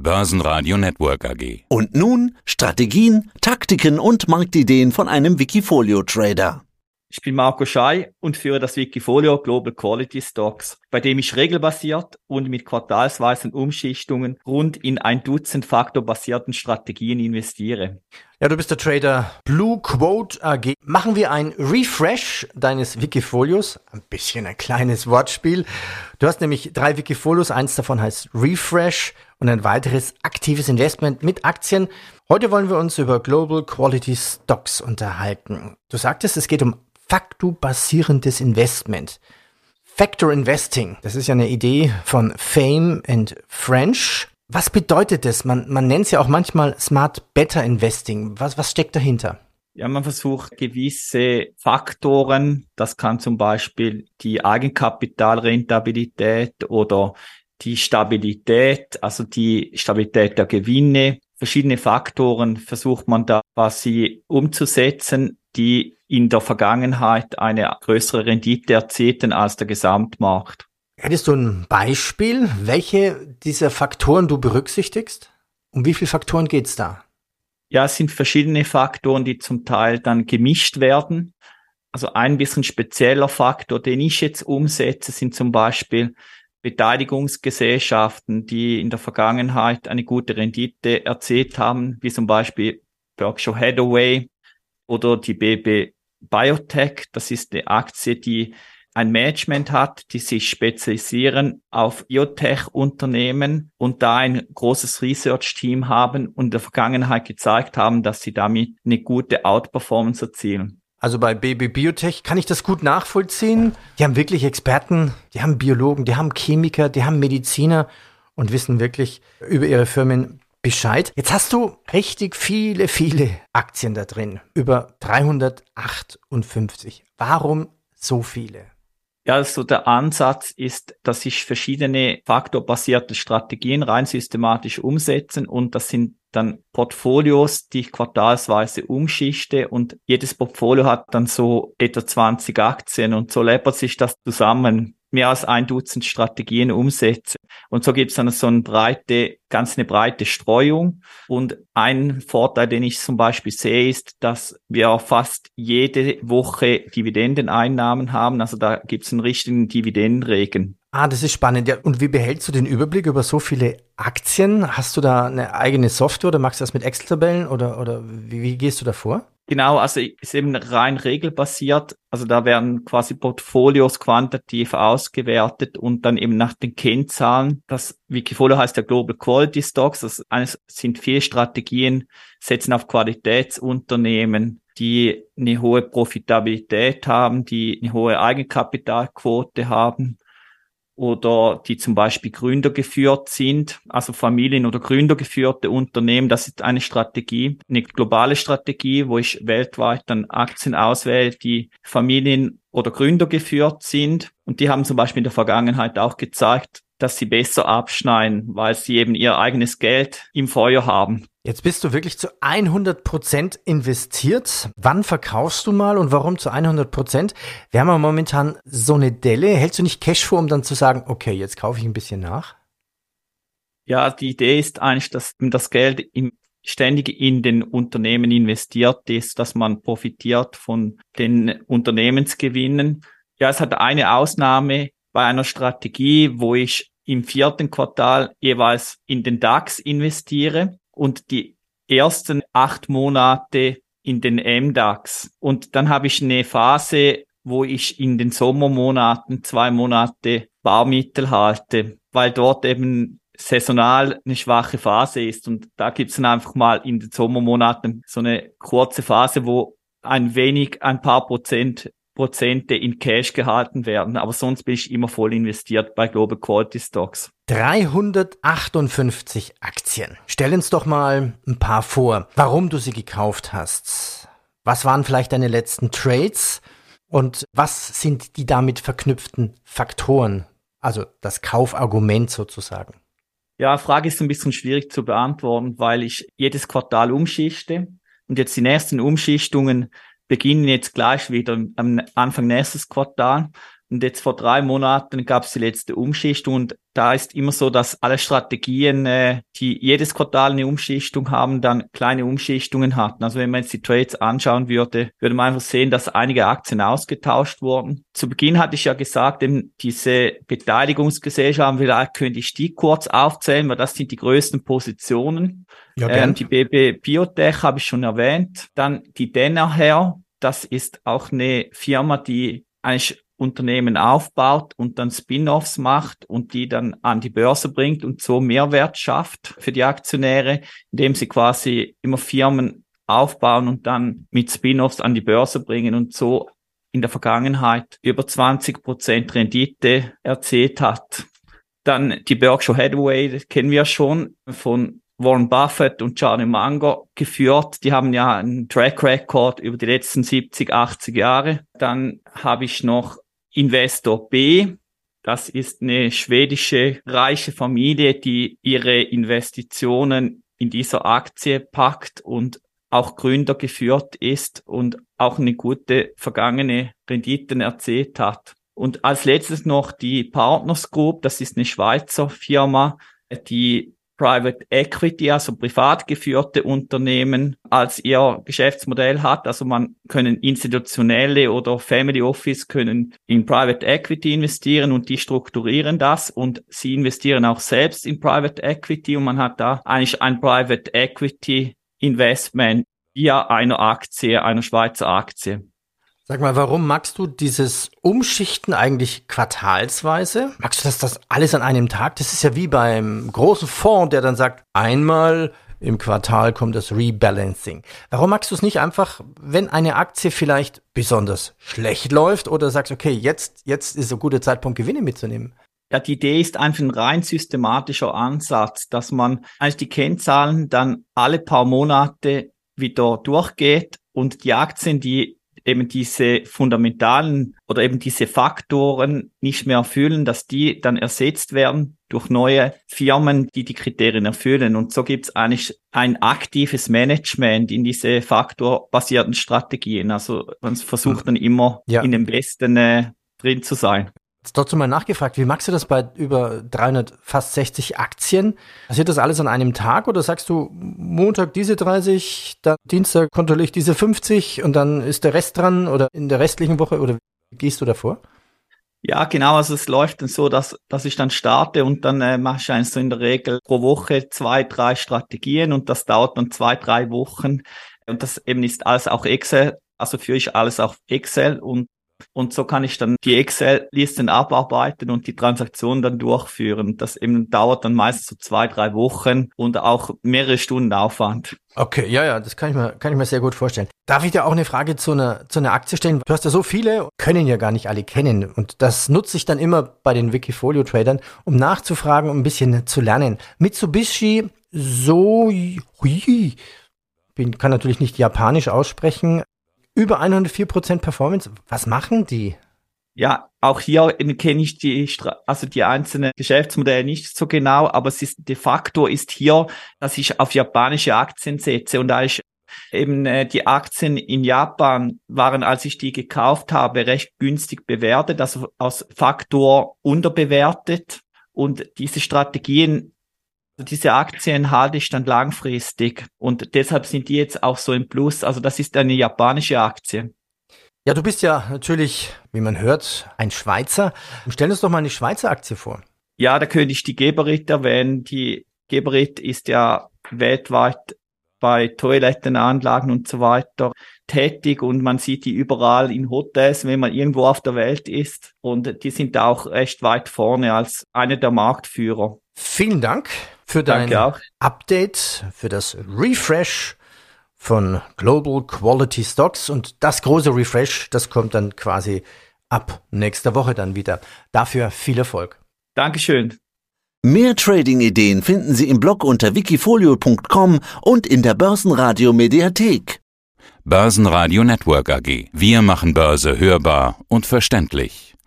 Börsenradio Network AG. Und nun Strategien, Taktiken und Marktideen von einem Wikifolio-Trader. Ich bin Marco Schei und führe das Wikifolio Global Quality Stocks, bei dem ich regelbasiert und mit quartalsweisen Umschichtungen rund in ein Dutzend faktorbasierten Strategien investiere. Ja, du bist der Trader Blue Quote AG. Machen wir ein Refresh deines Wikifolios. Ein bisschen ein kleines Wortspiel. Du hast nämlich drei Wikifolios. Eins davon heißt Refresh und ein weiteres aktives Investment mit Aktien. Heute wollen wir uns über Global Quality Stocks unterhalten. Du sagtest, es geht um faktobasierendes Investment. Factor Investing, das ist ja eine Idee von Fame and French. Was bedeutet das? Man, man nennt es ja auch manchmal Smart Better Investing. Was, was steckt dahinter? Ja, man versucht gewisse Faktoren, das kann zum Beispiel die Eigenkapitalrentabilität oder die Stabilität, also die Stabilität der Gewinne, verschiedene Faktoren versucht man da quasi umzusetzen, die in der Vergangenheit eine größere Rendite erzielten als der Gesamtmarkt. Hättest du ein Beispiel, welche dieser Faktoren du berücksichtigst? Um wie viele Faktoren geht's da? Ja, es sind verschiedene Faktoren, die zum Teil dann gemischt werden. Also ein bisschen spezieller Faktor, den ich jetzt umsetze, sind zum Beispiel Beteiligungsgesellschaften, die in der Vergangenheit eine gute Rendite erzielt haben, wie zum Beispiel Berkshire Hathaway oder die BB Biotech. Das ist eine Aktie, die ein Management hat, die sich spezialisieren auf Biotech-Unternehmen und da ein großes Research-Team haben und in der Vergangenheit gezeigt haben, dass sie damit eine gute Outperformance erzielen. Also bei BB Biotech kann ich das gut nachvollziehen. Die haben wirklich Experten, die haben Biologen, die haben Chemiker, die haben Mediziner und wissen wirklich über ihre Firmen Bescheid. Jetzt hast du richtig viele, viele Aktien da drin. Über 358. Warum so viele? Ja, also der Ansatz ist, dass sich verschiedene faktorbasierte Strategien rein systematisch umsetzen und das sind dann Portfolios, die ich quartalsweise umschichte und jedes Portfolio hat dann so etwa 20 Aktien und so läppert sich das zusammen mehr als ein Dutzend Strategien umsetze. Und so gibt es dann so eine breite, ganz eine breite Streuung. Und ein Vorteil, den ich zum Beispiel sehe, ist, dass wir fast jede Woche Dividendeneinnahmen haben. Also da gibt es einen richtigen Dividendenregen. Ah, das ist spannend. Ja, und wie behältst du den Überblick über so viele Aktien? Hast du da eine eigene Software oder machst du das mit Excel-Tabellen oder, oder wie, wie gehst du da vor? Genau, also ist eben rein regelbasiert. Also da werden quasi Portfolios quantitativ ausgewertet und dann eben nach den Kennzahlen. Das Wikifolio heißt ja Global Quality Stocks. Das sind vier Strategien, setzen auf Qualitätsunternehmen, die eine hohe Profitabilität haben, die eine hohe Eigenkapitalquote haben oder die zum Beispiel Gründer geführt sind, also Familien- oder Gründer geführte Unternehmen. Das ist eine Strategie, eine globale Strategie, wo ich weltweit dann Aktien auswähle, die Familien- oder Gründer geführt sind. Und die haben zum Beispiel in der Vergangenheit auch gezeigt, dass sie besser abschneiden, weil sie eben ihr eigenes Geld im Feuer haben. Jetzt bist du wirklich zu 100 Prozent investiert. Wann verkaufst du mal und warum zu 100 Prozent? Wir haben ja momentan so eine Delle. Hältst du nicht Cash vor, um dann zu sagen, okay, jetzt kaufe ich ein bisschen nach? Ja, die Idee ist eigentlich, dass das Geld im ständig in den Unternehmen investiert ist, dass man profitiert von den Unternehmensgewinnen. Ja, es hat eine Ausnahme bei einer Strategie, wo ich im vierten Quartal jeweils in den DAX investiere und die ersten acht Monate in den MDAX. Und dann habe ich eine Phase, wo ich in den Sommermonaten zwei Monate Barmittel halte, weil dort eben saisonal eine schwache Phase ist. Und da gibt es dann einfach mal in den Sommermonaten so eine kurze Phase, wo ein wenig, ein paar Prozent Prozente in Cash gehalten werden. Aber sonst bin ich immer voll investiert bei Global Quality Stocks. 358 Aktien. Stell uns doch mal ein paar vor, warum du sie gekauft hast. Was waren vielleicht deine letzten Trades? Und was sind die damit verknüpften Faktoren? Also das Kaufargument sozusagen. Ja, Frage ist ein bisschen schwierig zu beantworten, weil ich jedes Quartal umschichte und jetzt die nächsten Umschichtungen beginnen jetzt gleich wieder am Anfang nächstes Quartal. Und jetzt vor drei Monaten gab es die letzte Umschichtung und da ist immer so, dass alle Strategien, äh, die jedes Quartal eine Umschichtung haben, dann kleine Umschichtungen hatten. Also wenn man jetzt die Trades anschauen würde, würde man einfach sehen, dass einige Aktien ausgetauscht wurden. Zu Beginn hatte ich ja gesagt, eben diese Beteiligungsgesellschaften, vielleicht könnte ich die kurz aufzählen, weil das sind die größten Positionen. Ja, ähm, die BB Biotech habe ich schon erwähnt. Dann die Dennerher, das ist auch eine Firma, die eigentlich Unternehmen aufbaut und dann Spin-offs macht und die dann an die Börse bringt und so Mehrwert schafft für die Aktionäre, indem sie quasi immer Firmen aufbauen und dann mit Spin-offs an die Börse bringen und so in der Vergangenheit über 20 Prozent Rendite erzählt hat. Dann die Berkshire Hathaway, das kennen wir schon von Warren Buffett und Charlie Munger geführt. Die haben ja einen Track Record über die letzten 70, 80 Jahre. Dann habe ich noch Investor B. Das ist eine schwedische reiche Familie, die ihre Investitionen in dieser Aktie packt und auch Gründer geführt ist und auch eine gute vergangene Renditen erzählt hat. Und als letztes noch die Partners Group, das ist eine Schweizer Firma, die Private Equity, also privat geführte Unternehmen, als ihr Geschäftsmodell hat. Also man können institutionelle oder Family Office können in Private Equity investieren und die strukturieren das und sie investieren auch selbst in Private Equity und man hat da eigentlich ein Private Equity Investment via einer Aktie, einer Schweizer Aktie. Sag mal, warum magst du dieses Umschichten eigentlich quartalsweise? Magst du das, das alles an einem Tag? Das ist ja wie beim großen Fonds, der dann sagt, einmal im Quartal kommt das Rebalancing. Warum magst du es nicht einfach, wenn eine Aktie vielleicht besonders schlecht läuft oder sagst, okay, jetzt, jetzt ist ein guter Zeitpunkt, Gewinne mitzunehmen? Ja, die Idee ist einfach ein rein systematischer Ansatz, dass man eigentlich die Kennzahlen dann alle paar Monate wieder durchgeht und die Aktien, die eben diese fundamentalen oder eben diese Faktoren nicht mehr erfüllen, dass die dann ersetzt werden durch neue Firmen, die die Kriterien erfüllen. Und so gibt es eigentlich ein aktives Management in diese faktorbasierten Strategien. Also man versucht dann immer ja. in den besten äh, drin zu sein. Jetzt trotzdem mal nachgefragt, wie magst du das bei über 300, fast 60 Aktien? Passiert das alles an einem Tag oder sagst du Montag diese 30, dann Dienstag kontrolliere ich diese 50 und dann ist der Rest dran oder in der restlichen Woche oder wie gehst du davor? Ja, genau. Also es läuft dann so, dass, dass ich dann starte und dann äh, mache ich eigentlich so in der Regel pro Woche zwei, drei Strategien und das dauert dann zwei, drei Wochen. Und das eben ist alles auch Excel. Also führe ich alles auf Excel und und so kann ich dann die Excel-Listen abarbeiten und die Transaktionen dann durchführen. Das eben dauert dann meist so zwei, drei Wochen und auch mehrere Stunden Aufwand. Okay, ja, ja, das kann ich mir, kann ich mir sehr gut vorstellen. Darf ich dir auch eine Frage zu einer, zu einer Aktie stellen? Du hast ja so viele, können ja gar nicht alle kennen. Und das nutze ich dann immer bei den Wikifolio-Tradern, um nachzufragen, um ein bisschen zu lernen. Mitsubishi so, bin, kann natürlich nicht japanisch aussprechen. Über 104% Performance. Was machen die? Ja, auch hier kenne ich die, also die einzelnen Geschäftsmodelle nicht so genau, aber es ist de facto ist hier, dass ich auf japanische Aktien setze und da ich eben äh, die Aktien in Japan waren, als ich die gekauft habe, recht günstig bewertet, also aus Faktor unterbewertet und diese Strategien diese Aktien halte ich dann langfristig und deshalb sind die jetzt auch so im Plus. Also das ist eine japanische Aktie. Ja, du bist ja natürlich, wie man hört, ein Schweizer. Stell uns doch mal eine Schweizer Aktie vor. Ja, da könnte ich die Geberit erwähnen. Die Geberit ist ja weltweit bei Toilettenanlagen und so weiter tätig und man sieht die überall in Hotels, wenn man irgendwo auf der Welt ist. Und die sind auch recht weit vorne als einer der Marktführer. Vielen Dank für dein Update, für das Refresh von Global Quality Stocks und das große Refresh, das kommt dann quasi ab nächster Woche dann wieder. Dafür viel Erfolg. Dankeschön. Mehr Trading-Ideen finden Sie im Blog unter wikifolio.com und in der Börsenradio Mediathek. Börsenradio Network AG. Wir machen Börse hörbar und verständlich.